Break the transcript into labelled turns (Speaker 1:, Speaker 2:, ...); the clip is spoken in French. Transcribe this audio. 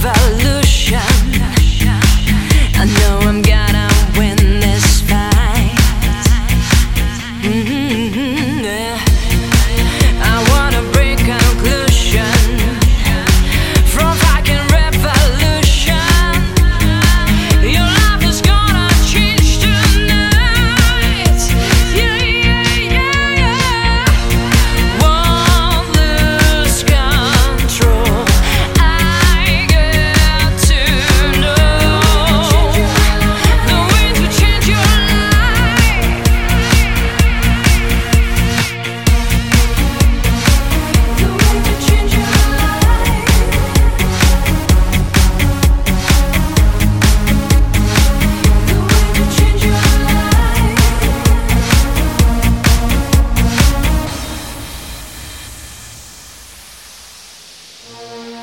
Speaker 1: valent thank you